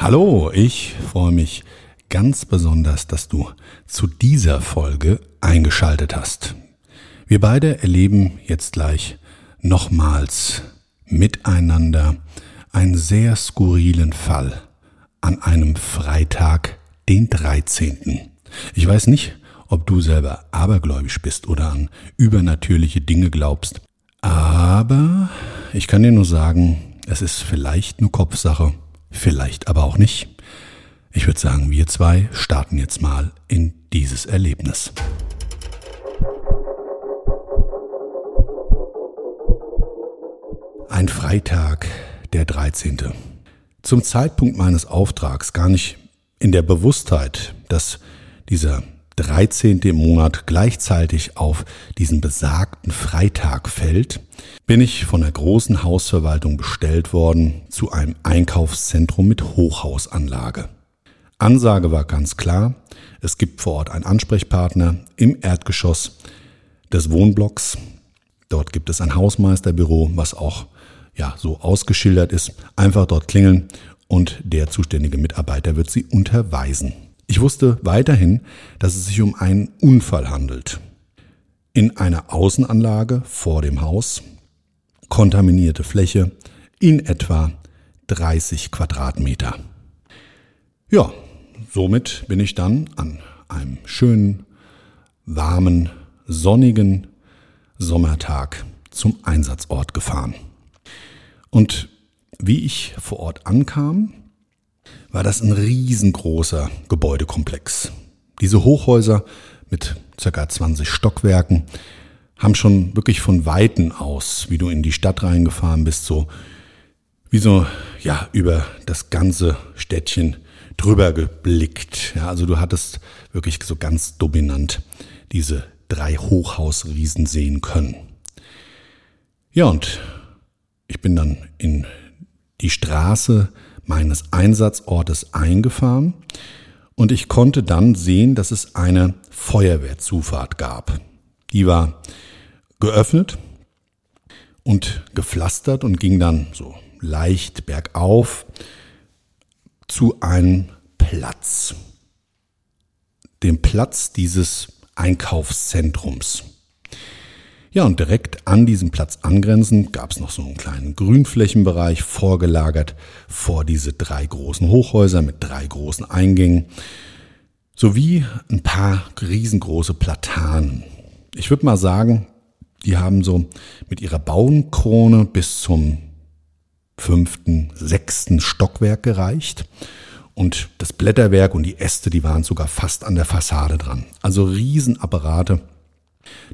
Hallo, ich freue mich ganz besonders, dass du zu dieser Folge eingeschaltet hast. Wir beide erleben jetzt gleich nochmals miteinander einen sehr skurrilen Fall an einem Freitag, den 13. Ich weiß nicht, ob du selber abergläubisch bist oder an übernatürliche Dinge glaubst, aber ich kann dir nur sagen, es ist vielleicht nur Kopfsache vielleicht aber auch nicht. Ich würde sagen, wir zwei starten jetzt mal in dieses Erlebnis. Ein Freitag, der 13. Zum Zeitpunkt meines Auftrags gar nicht in der Bewusstheit, dass dieser 13. Monat gleichzeitig auf diesen besagten Freitag fällt, bin ich von der großen Hausverwaltung bestellt worden zu einem Einkaufszentrum mit Hochhausanlage. Ansage war ganz klar, es gibt vor Ort einen Ansprechpartner im Erdgeschoss des Wohnblocks. Dort gibt es ein Hausmeisterbüro, was auch ja so ausgeschildert ist. Einfach dort klingeln und der zuständige Mitarbeiter wird Sie unterweisen. Ich wusste weiterhin, dass es sich um einen Unfall handelt. In einer Außenanlage vor dem Haus, kontaminierte Fläche in etwa 30 Quadratmeter. Ja, somit bin ich dann an einem schönen, warmen, sonnigen Sommertag zum Einsatzort gefahren. Und wie ich vor Ort ankam, war das ein riesengroßer Gebäudekomplex. Diese Hochhäuser mit circa 20 Stockwerken haben schon wirklich von Weiten aus, wie du in die Stadt reingefahren bist, so wie so, ja, über das ganze Städtchen drüber geblickt. Ja, also du hattest wirklich so ganz dominant diese drei Hochhausriesen sehen können. Ja, und ich bin dann in die Straße meines Einsatzortes eingefahren und ich konnte dann sehen, dass es eine Feuerwehrzufahrt gab. Die war geöffnet und gepflastert und ging dann so leicht bergauf zu einem Platz. Dem Platz dieses Einkaufszentrums. Ja, und direkt an diesem Platz angrenzend gab es noch so einen kleinen Grünflächenbereich vorgelagert vor diese drei großen Hochhäuser mit drei großen Eingängen sowie ein paar riesengroße Platanen. Ich würde mal sagen, die haben so mit ihrer Baumkrone bis zum fünften, sechsten Stockwerk gereicht. Und das Blätterwerk und die Äste, die waren sogar fast an der Fassade dran. Also Riesenapparate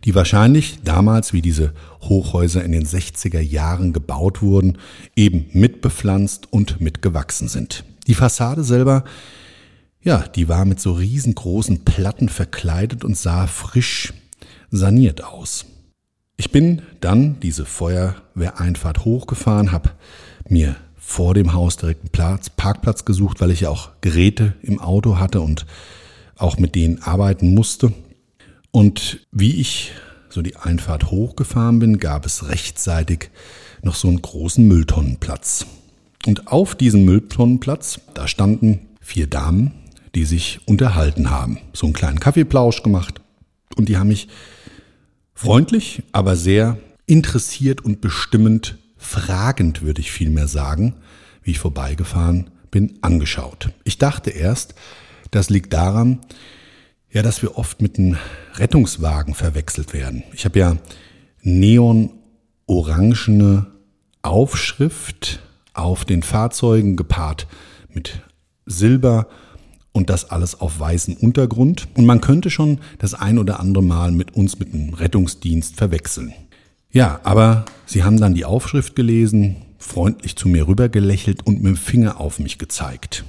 die wahrscheinlich damals, wie diese Hochhäuser in den 60er Jahren gebaut wurden, eben mitbepflanzt und mitgewachsen sind. Die Fassade selber, ja, die war mit so riesengroßen Platten verkleidet und sah frisch saniert aus. Ich bin dann diese Feuerwehreinfahrt hochgefahren, habe mir vor dem Haus direkt einen Platz, Parkplatz gesucht, weil ich ja auch Geräte im Auto hatte und auch mit denen arbeiten musste. Und wie ich so die Einfahrt hochgefahren bin, gab es rechtsseitig noch so einen großen Mülltonnenplatz. Und auf diesem Mülltonnenplatz, da standen vier Damen, die sich unterhalten haben. So einen kleinen Kaffeeplausch gemacht und die haben mich freundlich, aber sehr interessiert und bestimmend fragend, würde ich vielmehr sagen, wie ich vorbeigefahren bin, angeschaut. Ich dachte erst, das liegt daran, ja, dass wir oft mit einem Rettungswagen verwechselt werden. Ich habe ja neon-orangene Aufschrift auf den Fahrzeugen gepaart mit Silber und das alles auf weißem Untergrund. Und man könnte schon das ein oder andere Mal mit uns mit einem Rettungsdienst verwechseln. Ja, aber sie haben dann die Aufschrift gelesen, freundlich zu mir rübergelächelt und mit dem Finger auf mich gezeigt.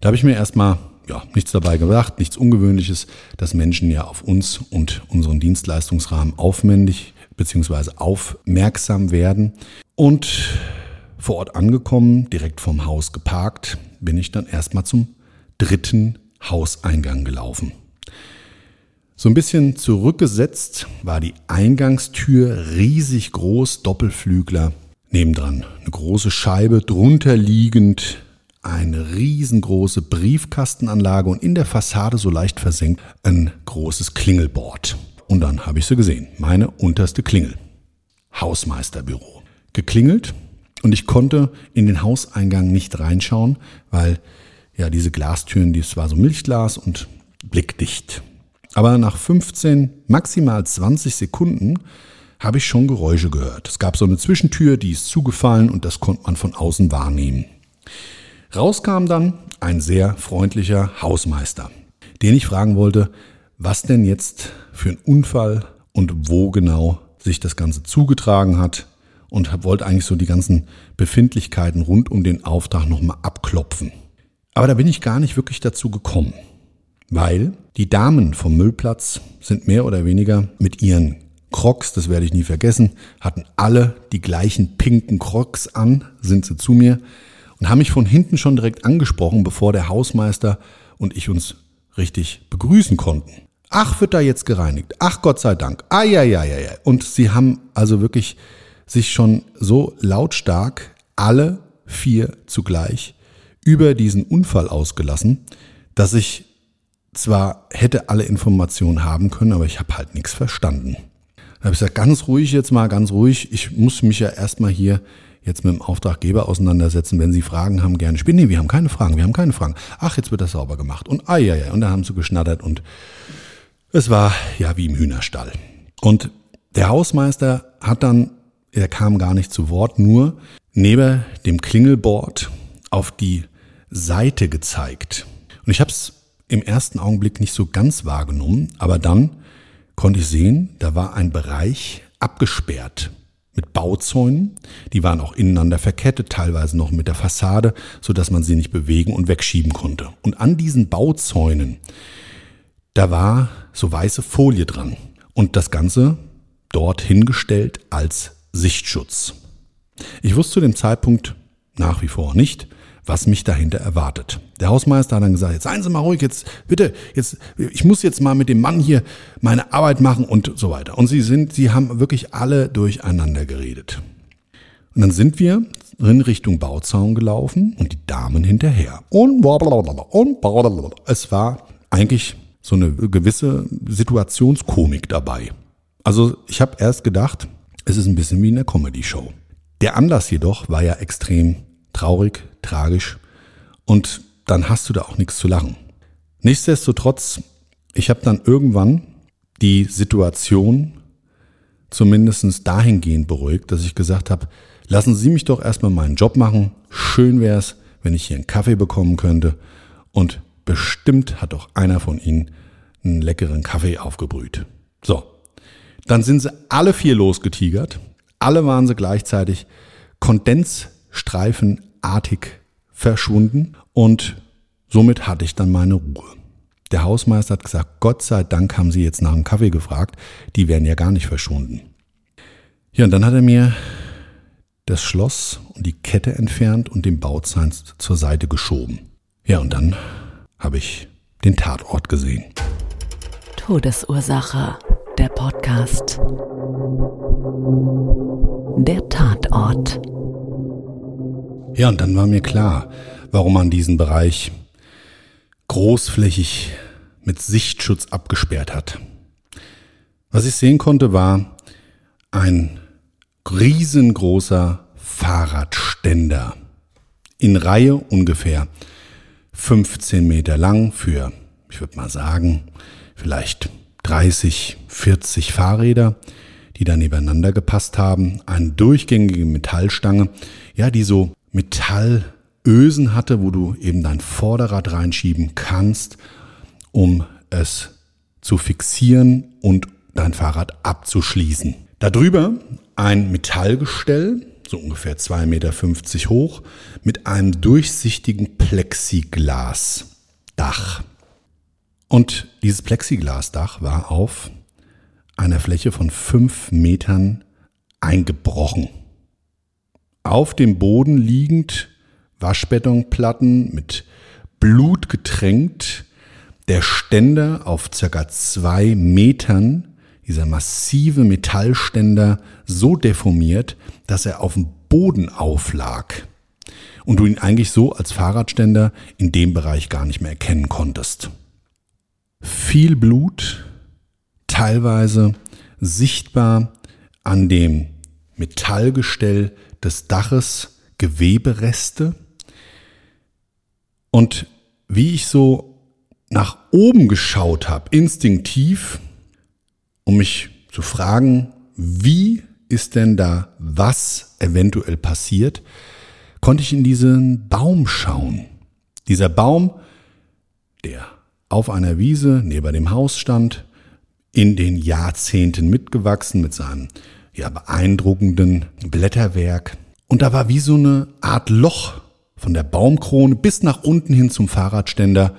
Da habe ich mir erstmal ja, nichts dabei gedacht, nichts Ungewöhnliches, dass Menschen ja auf uns und unseren Dienstleistungsrahmen aufwendig bzw. aufmerksam werden. Und vor Ort angekommen, direkt vom Haus geparkt, bin ich dann erstmal zum dritten Hauseingang gelaufen. So ein bisschen zurückgesetzt war die Eingangstür riesig groß, Doppelflügler. Nebendran eine große Scheibe, drunter liegend eine riesengroße Briefkastenanlage und in der Fassade so leicht versenkt ein großes Klingelbord. Und dann habe ich sie gesehen, meine unterste Klingel. Hausmeisterbüro. Geklingelt und ich konnte in den Hauseingang nicht reinschauen, weil ja diese Glastüren, das war so Milchglas und blickdicht. Aber nach 15, maximal 20 Sekunden habe ich schon Geräusche gehört. Es gab so eine Zwischentür, die ist zugefallen und das konnte man von außen wahrnehmen. Rauskam dann ein sehr freundlicher Hausmeister, den ich fragen wollte, was denn jetzt für ein Unfall und wo genau sich das Ganze zugetragen hat und wollte eigentlich so die ganzen Befindlichkeiten rund um den Auftrag nochmal abklopfen. Aber da bin ich gar nicht wirklich dazu gekommen, weil die Damen vom Müllplatz sind mehr oder weniger mit ihren Crocs, das werde ich nie vergessen, hatten alle die gleichen pinken Crocs an, sind sie zu mir und haben mich von hinten schon direkt angesprochen, bevor der Hausmeister und ich uns richtig begrüßen konnten. Ach, wird da jetzt gereinigt. Ach, Gott sei Dank. Ah, ja, ja, ja, ja. Und sie haben also wirklich sich schon so lautstark alle vier zugleich über diesen Unfall ausgelassen, dass ich zwar hätte alle Informationen haben können, aber ich habe halt nichts verstanden. Da habe ich gesagt, ganz ruhig jetzt mal, ganz ruhig. Ich muss mich ja erstmal hier jetzt mit dem Auftraggeber auseinandersetzen. Wenn Sie Fragen haben, gerne spielen. Nee, wir haben keine Fragen, wir haben keine Fragen. Ach, jetzt wird das sauber gemacht. Und ah, ja, ja. Und dann haben sie geschnattert und es war ja wie im Hühnerstall. Und der Hausmeister hat dann, er kam gar nicht zu Wort, nur neben dem Klingelbord auf die Seite gezeigt. Und ich habe es im ersten Augenblick nicht so ganz wahrgenommen, aber dann konnte ich sehen, da war ein Bereich abgesperrt mit Bauzäunen. Die waren auch ineinander verkettet, teilweise noch mit der Fassade, so dass man sie nicht bewegen und wegschieben konnte. Und an diesen Bauzäunen, da war so weiße Folie dran und das Ganze dort hingestellt als Sichtschutz. Ich wusste zu dem Zeitpunkt nach wie vor nicht, was mich dahinter erwartet. Der Hausmeister hat dann gesagt, jetzt seien Sie mal ruhig, jetzt bitte, jetzt, ich muss jetzt mal mit dem Mann hier meine Arbeit machen und so weiter. Und sie sind, sie haben wirklich alle durcheinander geredet. Und dann sind wir in Richtung Bauzaun gelaufen und die Damen hinterher. Und, und es war eigentlich so eine gewisse Situationskomik dabei. Also ich habe erst gedacht, es ist ein bisschen wie in der Comedy-Show. Der Anlass jedoch war ja extrem traurig, tragisch und dann hast du da auch nichts zu lachen. Nichtsdestotrotz, ich habe dann irgendwann die Situation zumindest dahingehend beruhigt, dass ich gesagt habe, lassen Sie mich doch erstmal meinen Job machen. Schön wäre es, wenn ich hier einen Kaffee bekommen könnte. Und bestimmt hat doch einer von Ihnen einen leckeren Kaffee aufgebrüht. So, dann sind sie alle vier losgetigert. Alle waren sie gleichzeitig kondensstreifenartig verschwunden und somit hatte ich dann meine Ruhe. Der Hausmeister hat gesagt, Gott sei Dank haben Sie jetzt nach dem Kaffee gefragt, die wären ja gar nicht verschwunden. Ja, und dann hat er mir das Schloss und die Kette entfernt und den Bauzaun zur Seite geschoben. Ja, und dann habe ich den Tatort gesehen. Todesursache, der Podcast. Der Tatort. Ja, und dann war mir klar, warum man diesen Bereich großflächig mit Sichtschutz abgesperrt hat. Was ich sehen konnte, war ein riesengroßer Fahrradständer in Reihe ungefähr 15 Meter lang für, ich würde mal sagen, vielleicht 30, 40 Fahrräder, die da nebeneinander gepasst haben. Eine durchgängige Metallstange, ja, die so Metallösen hatte, wo du eben dein Vorderrad reinschieben kannst, um es zu fixieren und dein Fahrrad abzuschließen. Darüber ein Metallgestell, so ungefähr 2,50 Meter hoch, mit einem durchsichtigen Plexiglasdach. Und dieses Plexiglasdach war auf einer Fläche von fünf Metern eingebrochen. Auf dem Boden liegend Waschbetonplatten mit Blut getränkt, der Ständer auf circa zwei Metern dieser massive Metallständer so deformiert, dass er auf dem Boden auflag und du ihn eigentlich so als Fahrradständer in dem Bereich gar nicht mehr erkennen konntest. Viel Blut, teilweise sichtbar an dem Metallgestell des Daches Gewebereste. Und wie ich so nach oben geschaut habe, instinktiv, um mich zu fragen, wie ist denn da was eventuell passiert, konnte ich in diesen Baum schauen. Dieser Baum, der auf einer Wiese neben dem Haus stand, in den Jahrzehnten mitgewachsen mit seinem ja beeindruckenden Blätterwerk. Und da war wie so eine Art Loch von der Baumkrone bis nach unten hin zum Fahrradständer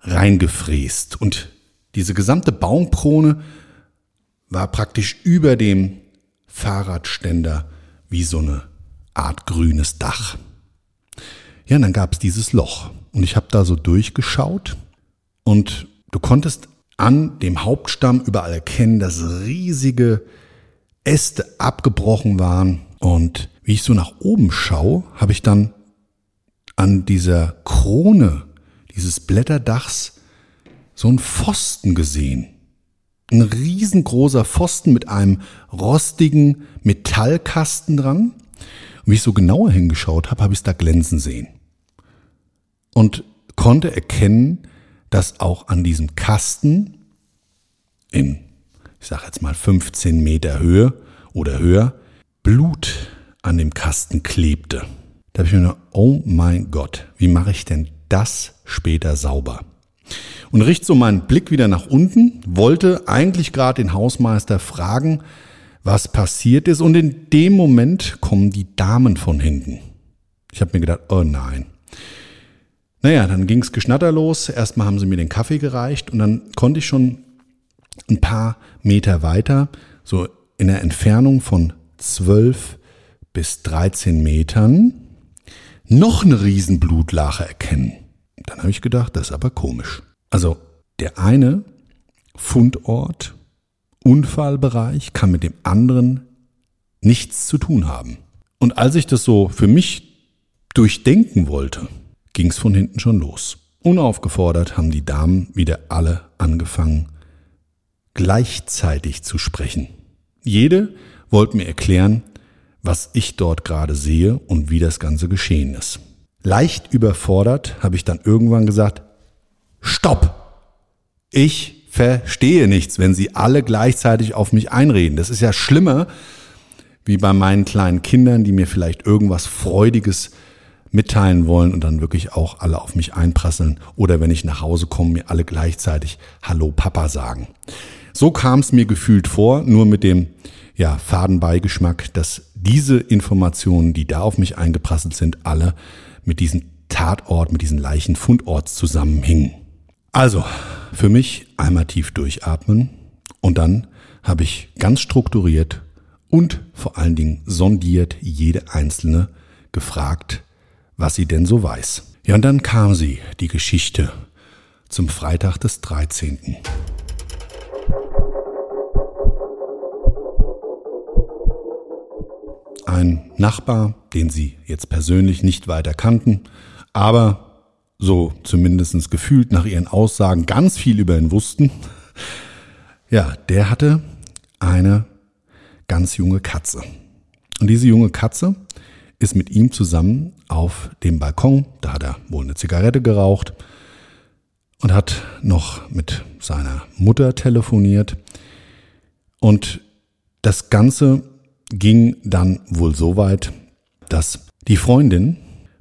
reingefräst. Und diese gesamte Baumkrone war praktisch über dem Fahrradständer wie so eine Art grünes Dach. Ja, und dann gab es dieses Loch und ich habe da so durchgeschaut und du konntest an dem Hauptstamm überall erkennen, dass riesige Äste abgebrochen waren und wie ich so nach oben schaue, habe ich dann an dieser Krone dieses Blätterdachs so einen Pfosten gesehen. Ein riesengroßer Pfosten mit einem rostigen Metallkasten dran. Und wie ich so genauer hingeschaut habe, habe ich es da glänzen sehen. Und konnte erkennen, dass auch an diesem Kasten in, ich sage jetzt mal 15 Meter Höhe oder höher, Blut an dem Kasten klebte. Da habe ich mir nur, oh mein Gott, wie mache ich denn das später sauber? und richte so meinen Blick wieder nach unten, wollte eigentlich gerade den Hausmeister fragen, was passiert ist und in dem Moment kommen die Damen von hinten. Ich habe mir gedacht, oh nein. Naja, dann ging's Geschnatter los. Erstmal haben sie mir den Kaffee gereicht und dann konnte ich schon ein paar Meter weiter, so in der Entfernung von 12 bis 13 Metern, noch eine Riesenblutlache erkennen. Dann habe ich gedacht, das ist aber komisch. Also der eine Fundort, Unfallbereich kann mit dem anderen nichts zu tun haben. Und als ich das so für mich durchdenken wollte, ging es von hinten schon los. Unaufgefordert haben die Damen wieder alle angefangen, gleichzeitig zu sprechen. Jede wollte mir erklären, was ich dort gerade sehe und wie das Ganze geschehen ist. Leicht überfordert habe ich dann irgendwann gesagt, Stopp! Ich verstehe nichts, wenn sie alle gleichzeitig auf mich einreden. Das ist ja schlimmer, wie bei meinen kleinen Kindern, die mir vielleicht irgendwas Freudiges mitteilen wollen und dann wirklich auch alle auf mich einprasseln. Oder wenn ich nach Hause komme, mir alle gleichzeitig Hallo Papa sagen. So kam es mir gefühlt vor, nur mit dem ja, Fadenbeigeschmack, dass diese Informationen, die da auf mich eingeprasselt sind, alle mit diesem Tatort, mit diesen Leichenfundorts zusammenhingen. Also, für mich einmal tief durchatmen und dann habe ich ganz strukturiert und vor allen Dingen sondiert jede einzelne gefragt, was sie denn so weiß. Ja, und dann kam sie, die Geschichte, zum Freitag des 13. Ein Nachbar, den sie jetzt persönlich nicht weiter kannten, aber so zumindest gefühlt nach ihren Aussagen ganz viel über ihn wussten, ja, der hatte eine ganz junge Katze. Und diese junge Katze ist mit ihm zusammen auf dem Balkon, da hat er wohl eine Zigarette geraucht und hat noch mit seiner Mutter telefoniert. Und das Ganze ging dann wohl so weit, dass die Freundin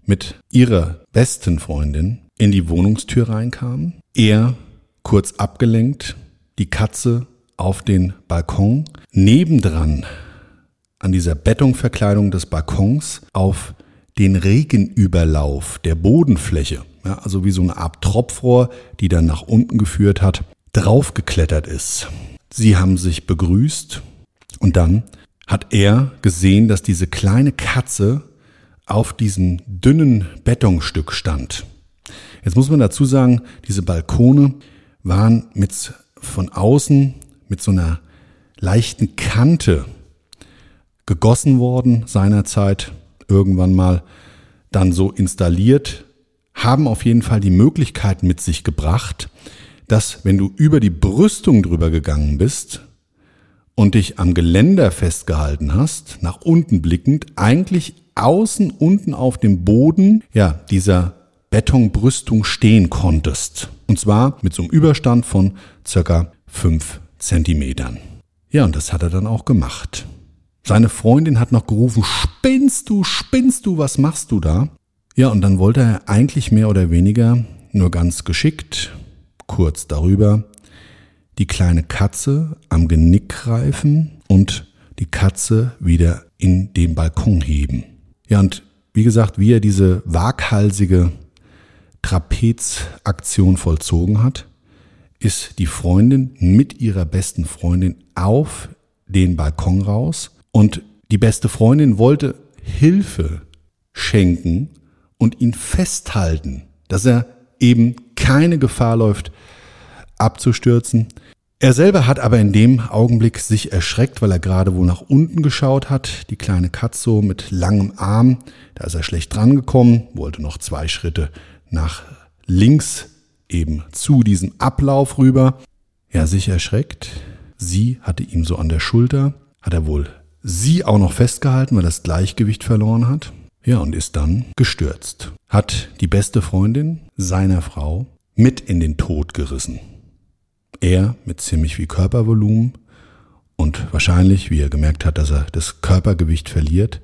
mit ihrer besten Freundin in die Wohnungstür reinkam, er kurz abgelenkt, die Katze auf den Balkon, nebendran an dieser Bettungverkleidung des Balkons auf den Regenüberlauf der Bodenfläche, ja, also wie so eine Art Tropfrohr, die dann nach unten geführt hat, draufgeklettert ist. Sie haben sich begrüßt und dann hat er gesehen, dass diese kleine Katze auf diesem dünnen Betonstück stand. Jetzt muss man dazu sagen, diese Balkone waren mit von außen mit so einer leichten Kante gegossen worden seinerzeit irgendwann mal dann so installiert, haben auf jeden Fall die Möglichkeit mit sich gebracht, dass wenn du über die Brüstung drüber gegangen bist und dich am Geländer festgehalten hast, nach unten blickend, eigentlich außen unten auf dem Boden, ja, dieser Betonbrüstung stehen konntest. Und zwar mit so einem Überstand von circa fünf Zentimetern. Ja, und das hat er dann auch gemacht. Seine Freundin hat noch gerufen, spinnst du, spinnst du, was machst du da? Ja, und dann wollte er eigentlich mehr oder weniger nur ganz geschickt, kurz darüber, die kleine Katze am Genick greifen und die Katze wieder in den Balkon heben. Ja, und wie gesagt, wie er diese waghalsige Trapezaktion vollzogen hat, ist die Freundin mit ihrer besten Freundin auf den Balkon raus und die beste Freundin wollte Hilfe schenken und ihn festhalten, dass er eben keine Gefahr läuft, abzustürzen. Er selber hat aber in dem Augenblick sich erschreckt, weil er gerade wohl nach unten geschaut hat. Die kleine Katze mit langem Arm, da ist er schlecht drangekommen, wollte noch zwei Schritte nach links eben zu diesem Ablauf rüber. Ja, sich erschreckt. Sie hatte ihm so an der Schulter, hat er wohl sie auch noch festgehalten, weil das Gleichgewicht verloren hat. Ja, und ist dann gestürzt. Hat die beste Freundin seiner Frau mit in den Tod gerissen. Er mit ziemlich viel Körpervolumen und wahrscheinlich, wie er gemerkt hat, dass er das Körpergewicht verliert,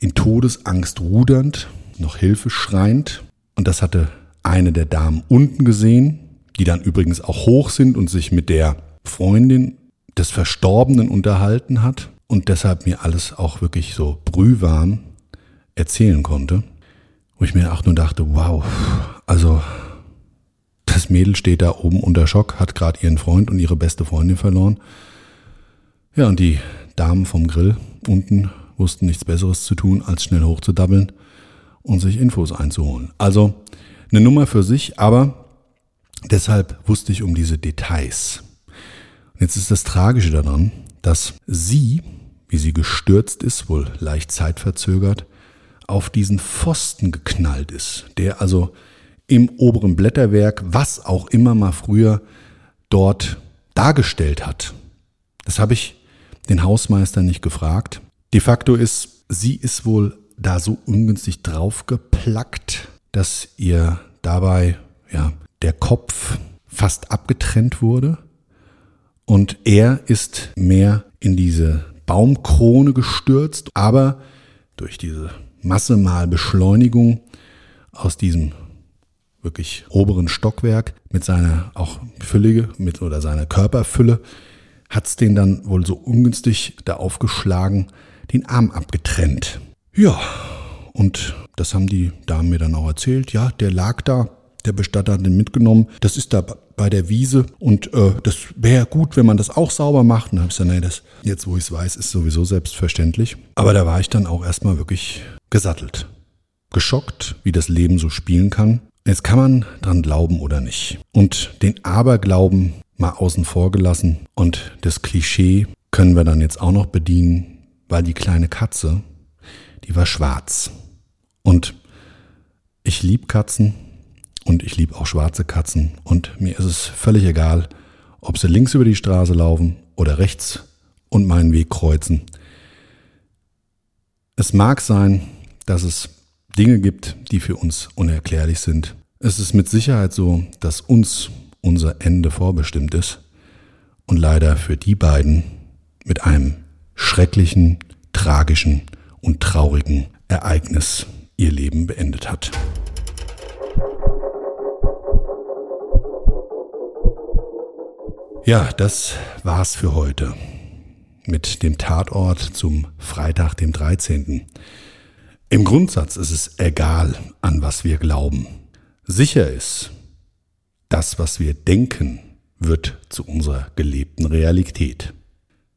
in Todesangst rudernd, noch Hilfe schreiend. Und das hatte eine der Damen unten gesehen, die dann übrigens auch hoch sind und sich mit der Freundin des Verstorbenen unterhalten hat und deshalb mir alles auch wirklich so brühwarm erzählen konnte. Wo ich mir auch nur dachte, wow, also das Mädel steht da oben unter Schock, hat gerade ihren Freund und ihre beste Freundin verloren. Ja, und die Damen vom Grill unten wussten nichts Besseres zu tun, als schnell hochzudabbeln und sich Infos einzuholen. Also eine Nummer für sich, aber deshalb wusste ich um diese Details. Und jetzt ist das Tragische daran, dass sie, wie sie gestürzt ist, wohl leicht zeitverzögert, auf diesen Pfosten geknallt ist, der also im oberen Blätterwerk, was auch immer mal früher dort dargestellt hat. Das habe ich den Hausmeister nicht gefragt. De facto ist, sie ist wohl da so ungünstig draufgeplackt, dass ihr dabei ja der Kopf fast abgetrennt wurde und er ist mehr in diese Baumkrone gestürzt, aber durch diese Masse mal Beschleunigung aus diesem wirklich oberen Stockwerk mit seiner auch Füllige mit oder seiner Körperfülle hat es den dann wohl so ungünstig da aufgeschlagen, den Arm abgetrennt. Ja, und das haben die Damen mir dann auch erzählt. Ja, der lag da, der Bestatter hat den mitgenommen. Das ist da bei der Wiese und äh, das wäre gut, wenn man das auch sauber macht. Und dann habe ich gesagt, nee, das jetzt, wo ich es weiß, ist sowieso selbstverständlich. Aber da war ich dann auch erstmal wirklich gesattelt. Geschockt, wie das Leben so spielen kann. Jetzt kann man dran glauben oder nicht. Und den Aberglauben mal außen vor gelassen und das Klischee können wir dann jetzt auch noch bedienen, weil die kleine Katze, die war schwarz. Und ich lieb Katzen, und ich liebe auch schwarze Katzen und mir ist es völlig egal, ob sie links über die Straße laufen oder rechts und meinen Weg kreuzen. Es mag sein, dass es Dinge gibt, die für uns unerklärlich sind. Es ist mit Sicherheit so, dass uns unser Ende vorbestimmt ist und leider für die beiden mit einem schrecklichen, tragischen und traurigen Ereignis ihr Leben beendet hat. Ja, das war's für heute mit dem Tatort zum Freitag, dem 13. Im Grundsatz ist es egal, an was wir glauben. Sicher ist, das, was wir denken, wird zu unserer gelebten Realität.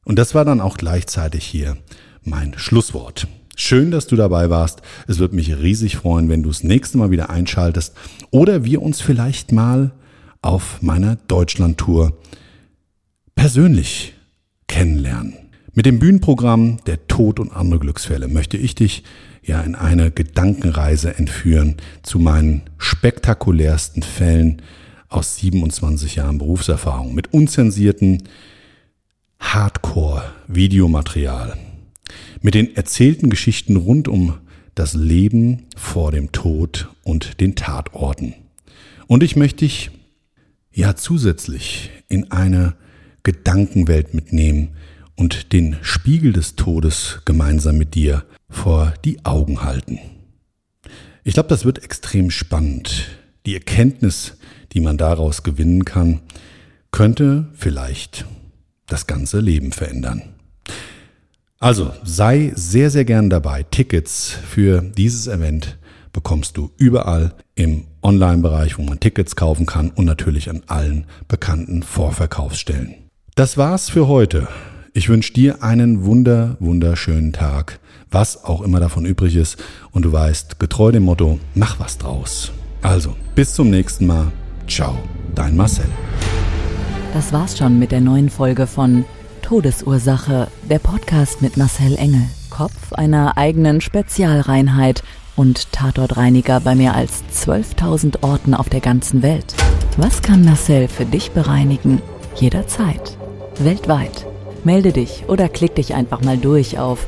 Und das war dann auch gleichzeitig hier mein Schlusswort. Schön, dass du dabei warst. Es wird mich riesig freuen, wenn du das nächste Mal wieder einschaltest oder wir uns vielleicht mal auf meiner Deutschlandtour persönlich kennenlernen. Mit dem Bühnenprogramm Der Tod und andere Glücksfälle möchte ich dich ja in eine Gedankenreise entführen zu meinen spektakulärsten Fällen aus 27 Jahren Berufserfahrung mit unzensierten Hardcore-Videomaterial, mit den erzählten Geschichten rund um das Leben vor dem Tod und den Tatorten. Und ich möchte dich ja zusätzlich in eine Gedankenwelt mitnehmen und den Spiegel des Todes gemeinsam mit dir vor die Augen halten. Ich glaube, das wird extrem spannend. Die Erkenntnis, die man daraus gewinnen kann, könnte vielleicht das ganze Leben verändern. Also sei sehr, sehr gern dabei. Tickets für dieses Event bekommst du überall im Online-Bereich, wo man Tickets kaufen kann und natürlich an allen bekannten Vorverkaufsstellen. Das war's für heute. Ich wünsche dir einen wunder, wunderschönen Tag, was auch immer davon übrig ist. Und du weißt, getreu dem Motto, mach was draus. Also, bis zum nächsten Mal. Ciao, dein Marcel. Das war's schon mit der neuen Folge von Todesursache, der Podcast mit Marcel Engel, Kopf einer eigenen Spezialreinheit und Tatortreiniger bei mehr als 12.000 Orten auf der ganzen Welt. Was kann Marcel für dich bereinigen? Jederzeit. Weltweit. Melde dich oder klick dich einfach mal durch auf